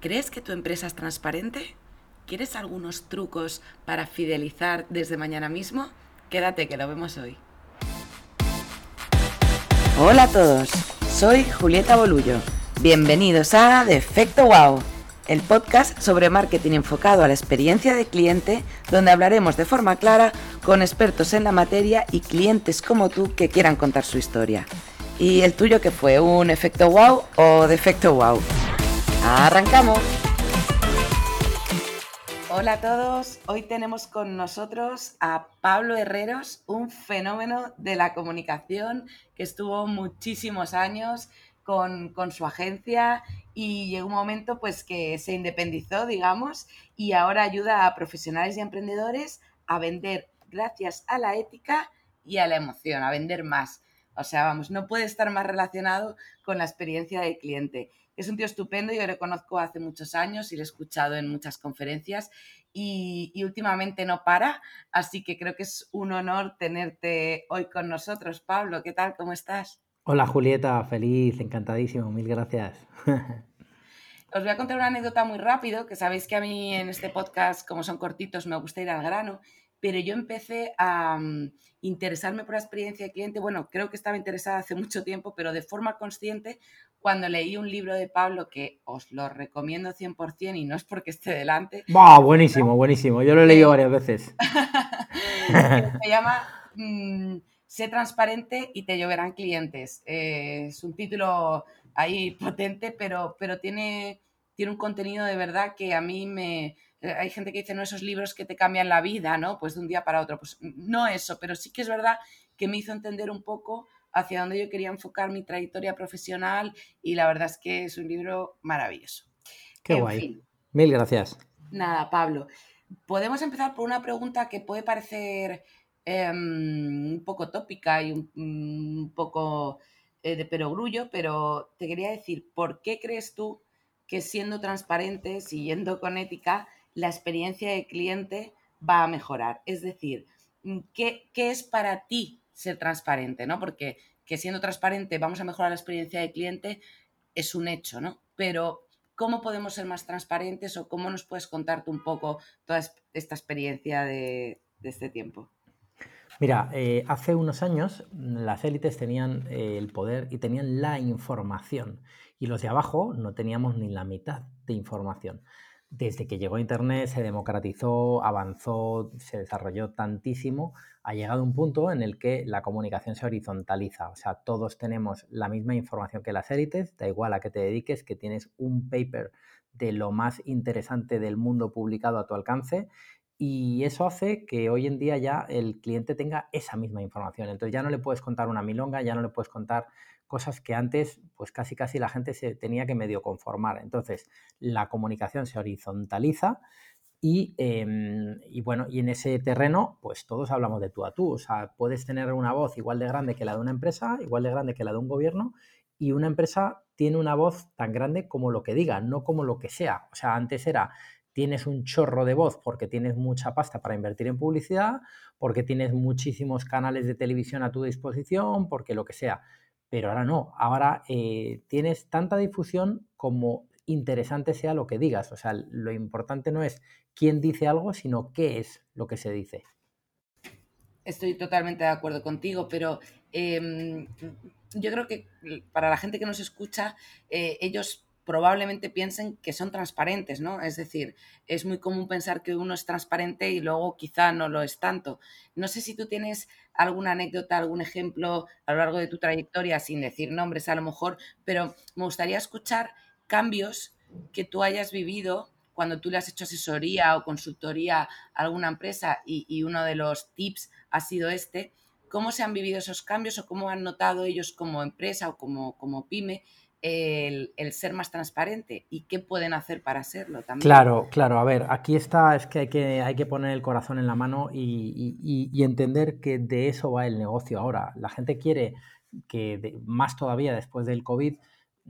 ¿Crees que tu empresa es transparente? ¿Quieres algunos trucos para fidelizar desde mañana mismo? Quédate que lo vemos hoy. Hola a todos, soy Julieta Bolullo. Bienvenidos a Defecto Wow, el podcast sobre marketing enfocado a la experiencia de cliente, donde hablaremos de forma clara con expertos en la materia y clientes como tú que quieran contar su historia. ¿Y el tuyo qué fue? ¿Un efecto wow o defecto wow? ¡Arrancamos! Hola a todos, hoy tenemos con nosotros a Pablo Herreros, un fenómeno de la comunicación que estuvo muchísimos años con, su agencia y llegó un momento pues que se independizó, digamos, y ahora ayuda a profesionales y emprendedores a vender gracias a la ética y a la emoción, a vender más. O sea, vamos, no puede estar más relacionado con la experiencia del cliente. Es un tío estupendo, yo lo conozco hace muchos años y lo he escuchado en muchas conferencias y, últimamente no para, así que creo que es un honor tenerte hoy con nosotros. Pablo, ¿qué tal? ¿Cómo estás? Hola Julieta, feliz, encantadísimo, mil gracias. Os voy a contar una anécdota muy rápido, que sabéis que a mí en este podcast, como son cortitos, me gusta ir al grano pero yo empecé a mm, interesarme por la experiencia de cliente. Bueno, creo que estaba interesada hace mucho tiempo, pero de forma consciente cuando leí un libro de Pablo que os lo recomiendo 100% y no es porque esté delante. ¡Bah! Buenísimo, buenísimo. Yo lo he leído varias veces. se llama mm, Sé transparente y te lloverán clientes. Eh, es un título ahí potente, pero, pero tiene, tiene un contenido de verdad que a mí me, hay gente que dice, no, esos libros que te cambian la vida, ¿no? Pues de un día para otro. Pues no eso, pero sí que es verdad que me hizo entender un poco hacia dónde yo quería enfocar mi trayectoria profesional y la verdad es que es un libro maravilloso. Qué guay. Mil gracias. Nada, Pablo. Podemos empezar por una pregunta que puede parecer em, un poco tópica y un, poco eh, de perogrullo, pero te quería decir, ¿por qué crees tú que siendo transparente, siguiendo con ética, la experiencia de cliente va a mejorar. Es decir, mm, ¿qué, es para ti ser transparente? ¿no? Porque que siendo transparente vamos a mejorar la experiencia de cliente es un hecho, ¿no? Pero ¿cómo podemos ser más transparentes o cómo nos puedes contarte un poco toda esta experiencia de, este tiempo? Mira, eh, hace unos años las élites tenían eh, el poder y tenían la información y los de abajo no teníamos ni la mitad de información desde que llegó Internet se democratizó, avanzó, se desarrolló tantísimo, ha llegado un punto en el que la comunicación se horizontaliza. O sea, todos tenemos la misma información que las élites, da igual a qué te dediques, que tienes un paper de lo más interesante del mundo publicado a tu alcance y eso hace que hoy en día ya el cliente tenga esa misma información. Entonces ya no le puedes contar una milonga, ya no le puedes contar cosas que antes pues casi casi la gente se tenía que medio conformar. Entonces la comunicación se horizontaliza y, em, y, bueno, y en ese terreno pues todos hablamos de tú a tú. O sea, puedes tener una voz igual de grande que la de una empresa, igual de grande que la de un gobierno y una empresa tiene una voz tan grande como lo que diga, no como lo que sea. O sea, antes era tienes un chorro de voz porque tienes mucha pasta para invertir en publicidad, porque tienes muchísimos canales de televisión a tu disposición, porque lo que sea pero ahora no, ahora eh, tienes tanta difusión como interesante sea lo que digas. O sea, lo importante no es quién dice algo, sino qué es lo que se dice. Estoy totalmente de acuerdo contigo, pero em, yo creo que para la gente que nos escucha, eh, ellos probablemente piensen que son transparentes, ¿no? Es decir, es muy común pensar que uno es transparente y luego quizá no lo es tanto. No sé si tú tienes alguna anécdota, algún ejemplo a lo largo de tu trayectoria, sin decir nombres a lo mejor, pero me gustaría escuchar cambios que tú hayas vivido cuando tú le has hecho asesoría o consultoría a alguna empresa y, uno de los tips ha sido este, cómo se han vivido esos cambios o cómo han notado ellos como empresa o como, como pyme el, ser más transparente y qué pueden hacer para serlo también. Claro, claro. A ver, aquí está, es que hay que, hay que poner el corazón en la mano y, entender que de eso va el negocio ahora. La gente quiere que, más todavía después del COVID,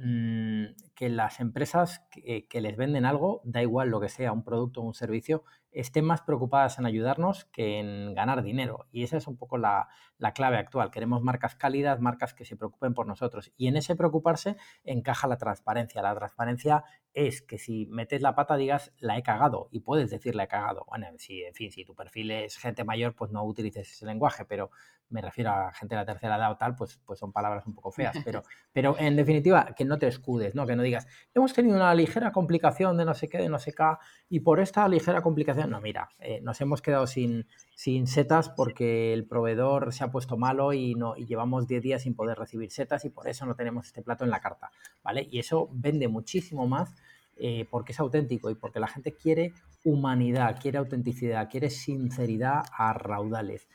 mm, que las empresas que, les venden algo, da igual lo que sea, un producto o un servicio, estén más preocupadas en ayudarnos que en ganar dinero. Y esa es un poco la, clave actual. Queremos marcas cálidas, marcas que se preocupen por nosotros. Y en ese preocuparse encaja la transparencia. La transparencia es que si metes la pata digas la he cagado y puedes decir la he cagado. Bueno, si, en fin, si tu perfil es gente mayor, pues no utilices ese lenguaje, pero me refiero a gente de la tercera edad o tal, pues, pues son palabras un poco feas. Pero, pero en definitiva, que no te escudes, ¿no? Que no digas, hemos tenido una ligera complicación de no sé qué, de no sé qué, y por esta ligera complicación no, mira, eh, nos hemos quedado sin, sin setas porque el proveedor se ha puesto malo y, no, y llevamos 10 días sin poder recibir setas y por eso no tenemos este plato en la carta, ¿vale? Y eso vende muchísimo más eh, porque es auténtico y porque la gente quiere humanidad, quiere autenticidad, quiere sinceridad a raudales.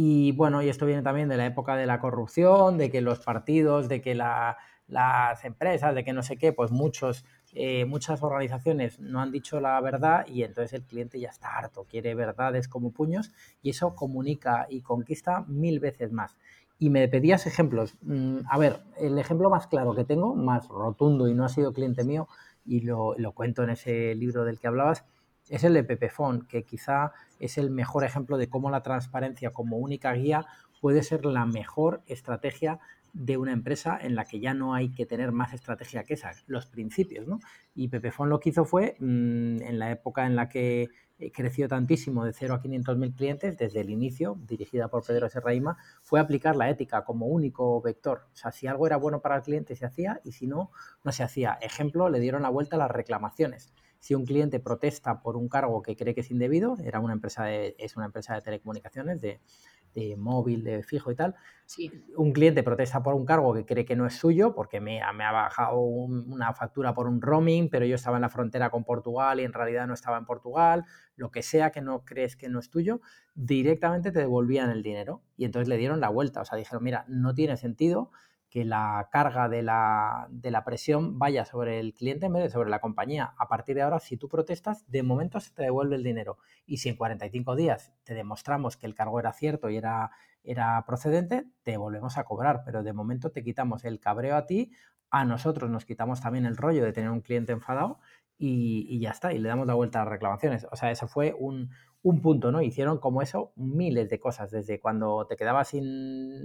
Y bueno, y esto viene también de la época de la corrupción, de que los partidos, de que las empresas, de que no sé qué, pues muchos eh, muchas organizaciones no han dicho la verdad y entonces el cliente ya está harto, quiere verdades como puños y eso comunica y conquista mil veces más. Y me pedías ejemplos. Mm, a ver, el ejemplo más claro que tengo, más rotundo y no ha sido cliente mío, y lo, lo cuento en ese libro del que hablabas, es el de Pepefon, que quizá es el mejor ejemplo de cómo la transparencia como única guía puede ser la mejor estrategia de una empresa en la que ya no hay que tener más estrategia que esa, los principios, ¿no? Y Pepefon lo que hizo fue, mm, en la época en la que eh, creció tantísimo de 0 a 500.000 clientes, desde el inicio, dirigida por Pedro Serraima, fue aplicar la ética como único vector. O sea, si algo era bueno para el cliente se hacía y si no, no se hacía. Ejemplo, le dieron la vuelta a las reclamaciones. Si un cliente protesta por un cargo que cree que es indebido, era una empresa es una empresa de telecomunicaciones, de, de móvil, de fijo y tal, un cliente protesta por un cargo que cree que no es suyo porque me, me ha bajado una factura por un roaming, pero yo estaba en la frontera con Portugal y en realidad no estaba en Portugal, lo que sea que no crees que no es tuyo, directamente te devolvían el dinero y entonces le dieron la vuelta, o sea, dijeron, mira, no tiene sentido que la carga de la, de la, presión vaya sobre el cliente en vez de sobre la compañía. A partir de ahora, si tú protestas, de momento se te devuelve el dinero. Y si en 45 días te demostramos que el cargo era cierto y era, era procedente, te volvemos a cobrar. Pero de momento te quitamos el cabreo a ti, a nosotros nos quitamos también el rollo de tener un cliente enfadado y, y ya está. Y le damos la vuelta a las reclamaciones. O sea, eso fue un, un punto, ¿no? Hicieron como eso miles de cosas, desde cuando te quedabas sin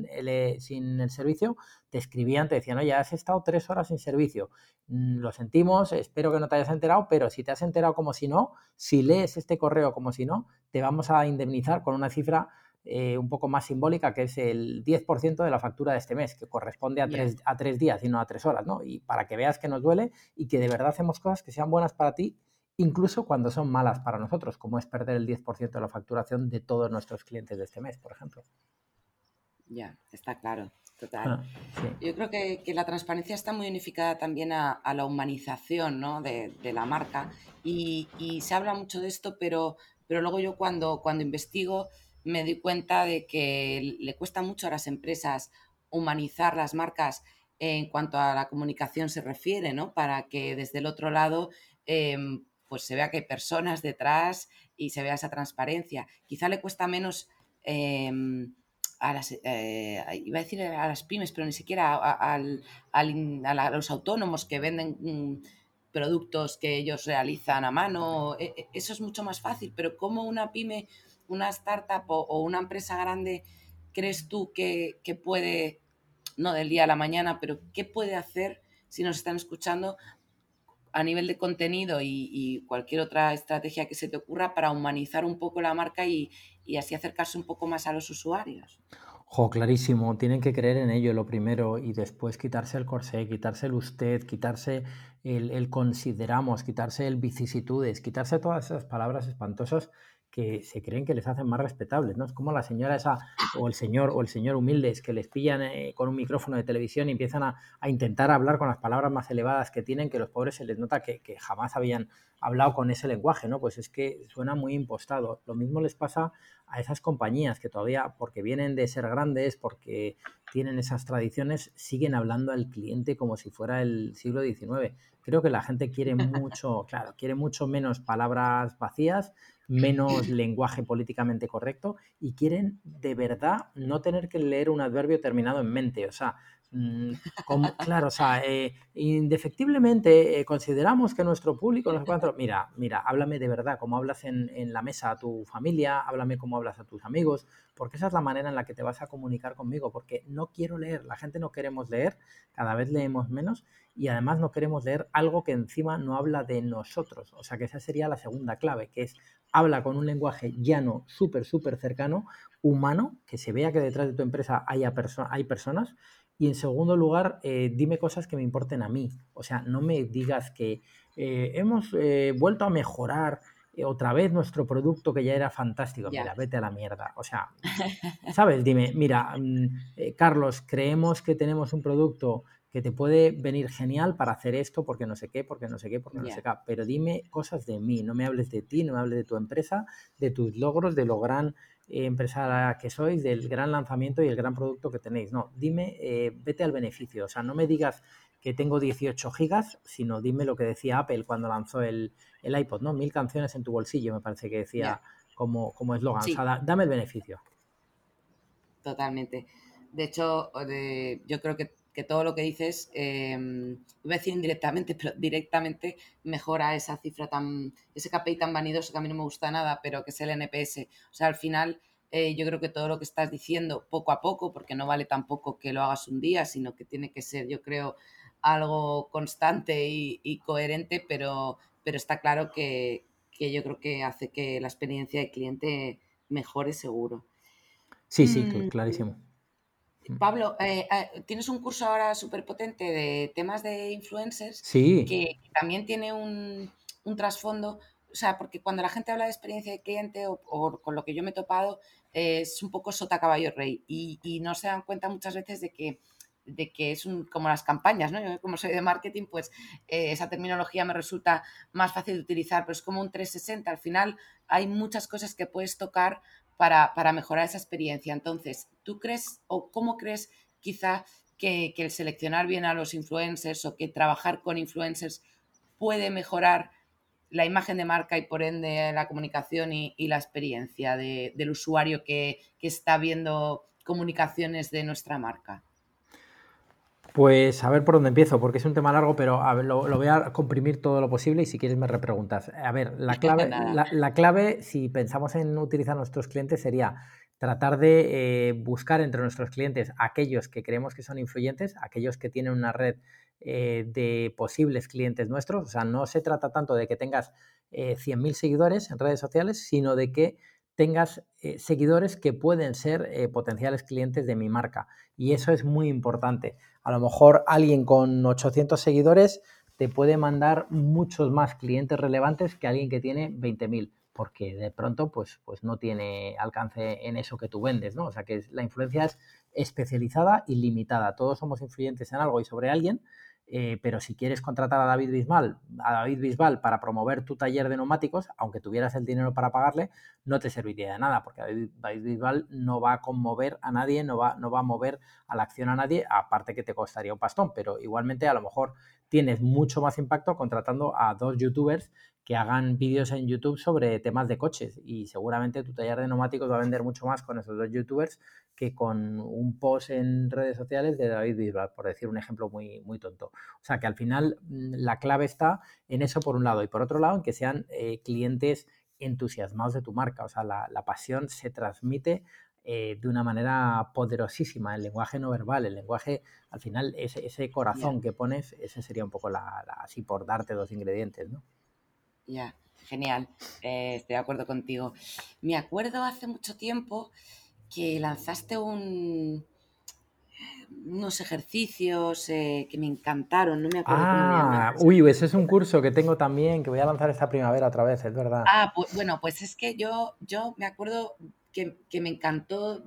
el, eh, sin el servicio, te escribían, te decían, oye, has estado tres horas sin servicio, mm, lo sentimos, espero que no te hayas enterado, pero si te has enterado como si no, si lees este correo como si no, te vamos a indemnizar con una cifra eh, un poco más simbólica, que es el 10% de la factura de este mes, que corresponde a tres, a tres días y no a tres horas, ¿no? Y para que veas que nos duele y que de verdad hacemos cosas que sean buenas para ti incluso cuando son malas para nosotros, como es perder el 10% de la facturación de todos nuestros clientes de este mes, por ejemplo. Ya, está claro, total. Ah, Yo creo que, la transparencia está muy unificada también a, la humanización de, la marca y, se habla mucho de esto, pero, pero luego yo cuando, cuando investigo me doy cuenta de que le cuesta mucho a las empresas humanizar las marcas en cuanto a la comunicación se refiere, ¿no? Para que desde el otro lado em, pues se vea que hay personas detrás y se vea esa transparencia. Quizá le cuesta menos em, a las, eh, iba a decir a las pymes, pero ni siquiera a, los autónomos que venden mm, productos que ellos realizan a mano. E, e, eso es mucho más fácil, pero como una pyme, una startup o, una empresa grande crees tú que, que puede, no del día a la mañana, pero qué puede hacer si nos están escuchando a nivel de contenido y, cualquier otra estrategia que se te ocurra para humanizar un poco la marca y, así acercarse un poco más a los usuarios. Jo, clarísimo, tienen que creer en ello lo primero y después quitarse el corsé, quitarse el usted, quitarse el, el consideramos, quitarse el vicisitudes, quitarse todas esas palabras espantosas que se creen que les hacen más respetables, ¿no? Es como la señora esa o el señor o el señor humildes que les pillan eh, con un micrófono de televisión y empiezan a, intentar hablar con las palabras más elevadas que tienen, que los pobres se les nota que, jamás habían hablado con ese lenguaje, ¿no? Pues es que suena muy impostado. Lo mismo les pasa a esas compañías que todavía, porque vienen de ser grandes, porque tienen esas tradiciones, siguen hablando al cliente como si fuera el siglo XIX. Creo que la gente quiere mucho, claro, quiere mucho menos palabras vacías, menos lenguaje políticamente correcto y quieren de verdad no tener que leer un adverbio terminado en mente. O sea, Mm, claro, o sea, eh, indefectiblemente eh, consideramos que nuestro público, no sé mira, mira, háblame de verdad, como hablas en, en, la mesa a tu familia, háblame como hablas a tus amigos, porque esa es la manera en la que te vas a comunicar conmigo, porque no quiero leer, la gente no queremos leer, cada vez leemos menos y además no queremos leer algo que encima no habla de nosotros, o sea que esa sería la segunda clave, que es habla con un lenguaje llano, súper, súper cercano, humano, que se vea que detrás de tu empresa haya hay personas. Y en segundo lugar, eh, dime cosas que me importen a mí. O sea, no me digas que eh, hemos eh, vuelto a mejorar otra vez nuestro producto que ya era fantástico. Mira, vete a la mierda. O sea, ¿sabes? Dime, mira, mm, Carlos, creemos que tenemos un producto que te puede venir genial para hacer esto porque no sé qué, porque no sé qué, porque no sé qué. Pero dime cosas de mí, no me hables de ti, no me hables de tu empresa, de tus logros, de lo gran eh, empresa que sois, del gran lanzamiento y el gran producto que tenéis. No, dime, eh, vete al beneficio. O sea, no me digas que tengo 18 gigas, sino dime lo que decía Apple cuando lanzó el, iPod, ¿no? Mil canciones en tu bolsillo, me parece que decía como, como eslogan. O sea, dame el beneficio. Totalmente. De hecho, yo creo que que todo lo que dices, eh, voy a decir indirectamente, pero directamente mejora esa cifra tan, ese KPI tan vanidoso que a mí no me gusta nada, pero que es el NPS. O sea, al final eh, yo creo que todo lo que estás diciendo poco a poco, porque no vale tampoco que lo hagas un día, sino que tiene que ser, yo creo, algo constante y, coherente, pero, pero está claro que, que, yo creo que hace que la experiencia de cliente mejore seguro. Sí, sí, mm, clarísimo. Pablo, eh, eh, tienes un curso ahora súper potente de temas de influencers sí. que también tiene un, trasfondo, o sea, porque cuando la gente habla de experiencia de cliente o, con lo que yo me he topado, es un poco sota caballo rey y, no se dan cuenta muchas veces de que de que es un, como las campañas, ¿no? Yo como soy de marketing, pues eh, esa terminología me resulta más fácil de utilizar, pero es como un 360. Al final hay muchas cosas que puedes tocar para, mejorar esa experiencia. Entonces, ¿tú crees o cómo crees quizá que, el seleccionar bien a los influencers o que trabajar con influencers puede mejorar la imagen de marca y por ende la comunicación y, la experiencia del usuario que, está viendo comunicaciones de nuestra marca? Pues a ver por dónde empiezo, porque es un tema largo, pero a ver, lo, voy a comprimir todo lo posible y si quieres me repreguntas. A ver, la clave, la, clave si pensamos en utilizar nuestros clientes, sería tratar de eh, buscar entre nuestros clientes aquellos que creemos que son influyentes, aquellos que tienen una red eh, de posibles clientes nuestros. O sea, no se trata tanto de que tengas eh, 100.000 seguidores en redes sociales, sino de que tengas eh, seguidores que pueden ser potenciales clientes de mi marca. Y eso es muy importante. A lo mejor alguien con 800 seguidores te puede mandar muchos más clientes relevantes que alguien que tiene 20.000 porque de pronto pues, pues no tiene alcance en eso que tú vendes, ¿no? O sea que la influencia es especializada y limitada. Todos somos influyentes en algo y sobre alguien, eh, pero si quieres contratar a David Bisbal, a David Bisbal para promover tu taller de neumáticos, aunque tuvieras el dinero para pagarle, no te serviría de nada, porque David, Bisbal no va a conmover a nadie, no va, no va a mover a la acción a nadie, aparte que te costaría un pastón, pero igualmente a lo mejor tienes mucho más impacto contratando a dos youtubers que hagan vídeos en YouTube sobre temas de coches y seguramente tu taller de neumáticos va a vender mucho más con esos dos youtubers que con un post en redes sociales de David Bisbal, por decir un ejemplo muy, muy tonto. O sea que al final mm, la clave está en eso por un lado y por otro lado en que sean eh, clientes entusiasmados de tu marca. O sea, la, pasión se transmite eh, de una manera poderosísima, el lenguaje no verbal, el lenguaje, al final, ese, ese corazón que pones, ese sería un poco la, así por darte dos ingredientes, ¿no? Ya, genial. Eh, estoy de acuerdo contigo. Me acuerdo hace mucho tiempo que lanzaste un, unos ejercicios eh, que me encantaron, no me acuerdo ah, Uy, ese es un curso que tengo también, que voy a lanzar esta primavera otra vez, es verdad. Ah, pues, bueno, pues es que yo, yo me acuerdo que, me encantó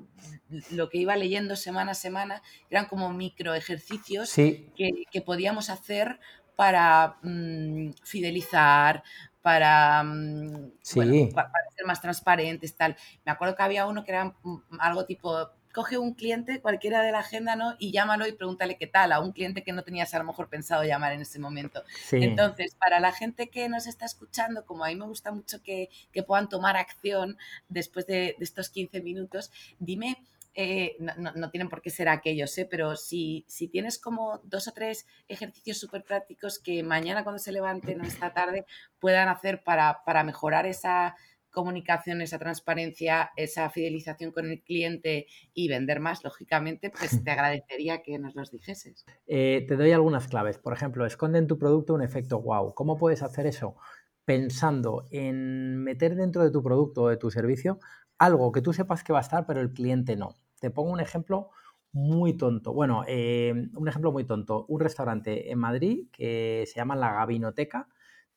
lo que iba leyendo semana a semana, eran como micro ejercicios que, que podíamos hacer para mm, fidelizar, para, mm, para, ser más transparentes, tal. Me acuerdo que había uno que era mm, algo tipo, coge un cliente cualquiera de la agenda, ¿no? Y llámalo y pregúntale qué tal a un cliente que no tenías a lo mejor pensado llamar en ese momento. Entonces, para la gente que nos está escuchando, como a mí me gusta mucho que, puedan tomar acción después de, de estos 15 minutos, dime eh, no, tienen por qué ser aquellos, ¿eh? pero si, si tienes como dos o tres ejercicios súper prácticos que mañana cuando se levanten o esta tarde puedan hacer para, para mejorar esa comunicación, esa transparencia, esa fidelización con el cliente y vender más, lógicamente, pues te agradecería que nos los dijeses. Eh, te doy algunas claves. Por ejemplo, esconde en tu producto un efecto wow. ¿Cómo puedes hacer eso? Pensando en meter dentro de tu producto o de tu servicio algo que tú sepas que va a estar, pero el cliente no. Te pongo un ejemplo muy tonto. Bueno, eh, un ejemplo muy tonto. Un restaurante en Madrid que se llama La Gabinoteca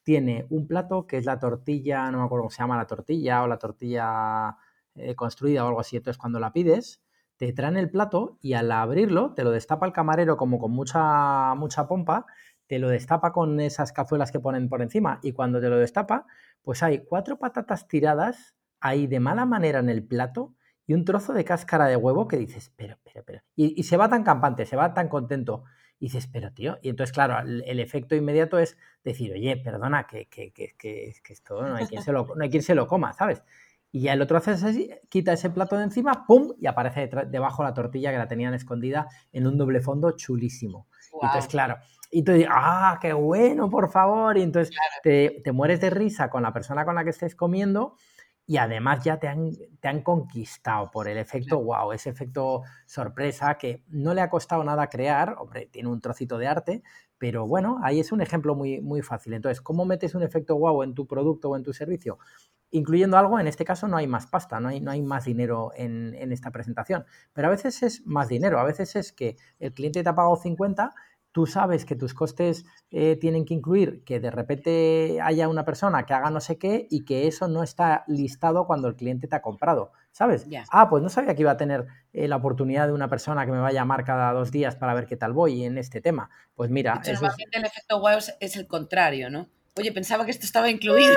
tiene un plato que es la tortilla, no me acuerdo cómo se llama la tortilla o la tortilla eh, construida o algo así. Entonces, cuando la pides, te traen el plato y al abrirlo te lo destapa el camarero como con mucha, mucha pompa, te lo destapa con esas cazuelas que ponen por encima y cuando te lo destapa, pues hay cuatro patatas tiradas ahí de mala manera en el plato y un trozo de cáscara de huevo que dices, pero, pero, pero. Y, y se va tan campante, se va tan contento y dices, pero tío, y entonces, claro, el, efecto inmediato es decir, oye, perdona, que, que, que, que, esto no hay, quien se lo, no hay quien se lo coma, ¿sabes? Y ya el otro hace así, quita ese plato de encima, ¡pum! Y aparece debajo la tortilla que la tenían escondida en un doble fondo chulísimo. Y entonces, claro, y tú dices, ¡ah, qué bueno, por favor! Y entonces te, te, mueres de risa con la persona con la que estés comiendo y además ya te han, te han conquistado por el efecto wow, ese efecto sorpresa que no le ha costado nada crear, hombre, tiene un trocito de arte, pero bueno, ahí es un ejemplo muy, muy fácil. Entonces, ¿cómo metes un efecto wow en tu producto o en tu servicio? Incluyendo algo, en este caso no hay más pasta, no hay, no hay más dinero en, en esta presentación, pero a veces es más dinero, a veces es que el cliente te ha pagado 50 tú sabes que tus costes eh, tienen que incluir que de repente haya una persona que haga no sé qué y que eso no está listado cuando el cliente te ha comprado, ¿sabes? Ah, pues no sabía que iba a tener eh, la oportunidad de una persona que me va a llamar cada dos días para ver qué tal voy en este tema. Pues mira... el efecto wow es, el contrario, ¿no? Oye, pensaba que esto estaba incluido.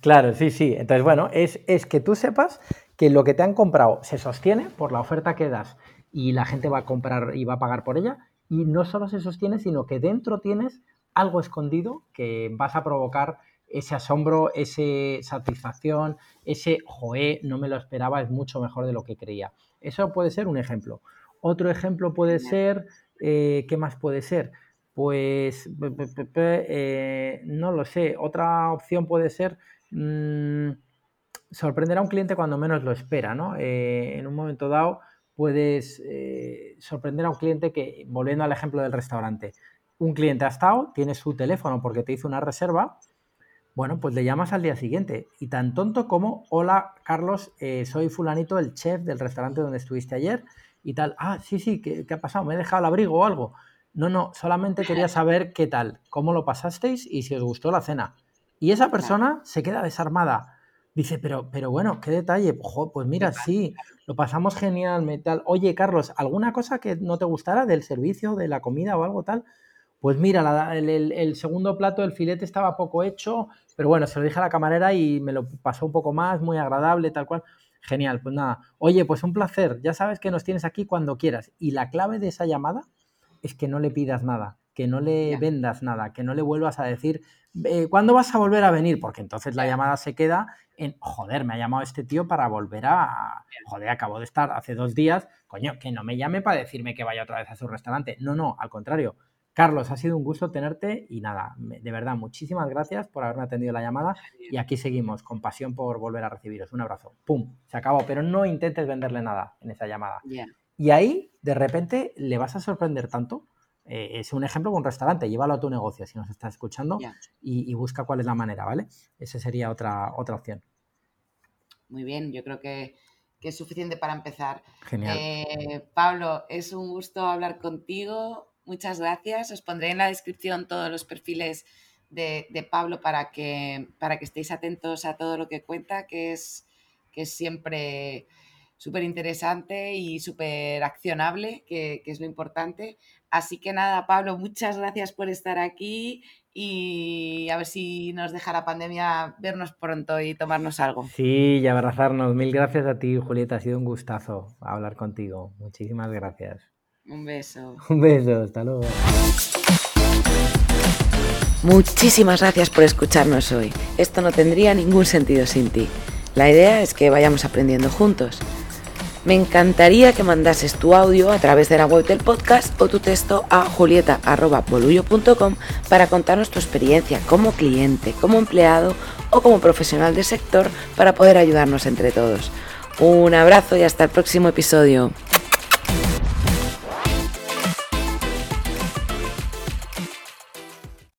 claro, sí, sí. Entonces, bueno, es, es que tú sepas que lo que te han comprado se sostiene por la oferta que das y la gente va a comprar y va a pagar por ella y no solo se sostiene, sino que dentro tienes algo escondido que vas a provocar ese asombro, esa satisfacción, ese, joe, no me lo esperaba, es mucho mejor de lo que creía. Eso puede ser un ejemplo. Otro ejemplo puede ser, eh, ¿qué más puede ser? Pues, eh, no lo sé. Otra opción puede ser mm, sorprender a un cliente cuando menos lo espera, ¿no? Eh, en un momento dado, puedes eh, sorprender a un cliente que, volviendo al ejemplo del restaurante, un cliente ha estado, tiene su teléfono porque te hizo una reserva, bueno, pues le llamas al día siguiente y tan tonto como, hola Carlos, eh, soy fulanito, el chef del restaurante donde estuviste ayer y tal, ah, sí, sí, ¿qué, ¿qué, ha pasado? ¿Me he dejado el abrigo o algo? No, no, solamente quería saber qué tal, cómo lo pasasteis y si os gustó la cena. Y esa persona se queda desarmada Dice, pero, pero bueno, qué detalle. pues mira, sí, lo pasamos genial, metal. Oye, Carlos, ¿alguna cosa que no te gustara del servicio, de la comida o algo tal? Pues mira, el, segundo plato, el filete estaba poco hecho, pero bueno, se lo dije a la camarera y me lo pasó un poco más, muy agradable, tal cual. Genial, pues nada. Oye, pues un placer, ya sabes que nos tienes aquí cuando quieras. Y la clave de esa llamada es que no le pidas nada, que no le vendas nada, que no le vuelvas a decir, eh, ¿cuándo vas a volver a venir? Porque entonces la llamada se queda en, joder, me ha llamado este tío para volver a, joder, acabo de estar hace dos días, coño, que no me llame para decirme que vaya otra vez a su restaurante. No, no, al contrario. Carlos, ha sido un gusto tenerte y nada, de verdad, muchísimas gracias por haberme atendido la llamada y aquí seguimos con pasión por volver a recibiros. Un abrazo. ¡Pum! Se acabó, pero no intentes venderle nada en esa llamada. Y ahí, de repente, le vas a sorprender tanto eh, es un ejemplo con un restaurante, llévalo a tu negocio si nos estás escuchando y, busca cuál es la manera, ¿vale? Esa sería otra, otra opción. Muy bien, yo creo que, es suficiente para empezar. Genial. Eh, Pablo, es un gusto hablar contigo. Muchas gracias. Os pondré en la descripción todos los perfiles de, Pablo para que, para que estéis atentos a todo lo que cuenta, que es, que es siempre súper interesante y súper accionable, que, que, es lo importante. Así que nada, Pablo, muchas gracias por estar aquí y a ver si nos deja la pandemia vernos pronto y tomarnos algo. Sí, y abrazarnos. Mil gracias a ti, Julieta. Ha sido un gustazo hablar contigo. Muchísimas gracias. Un beso. Un beso, hasta luego. Muchísimas gracias por escucharnos hoy. Esto no tendría ningún sentido sin ti. La idea es que vayamos aprendiendo juntos. Me encantaría que mandases tu audio a través de la web del podcast o tu texto a julieta.bolullo.com para contarnos tu experiencia como cliente, como empleado o como profesional del sector para poder ayudarnos entre todos. Un abrazo y hasta el próximo episodio.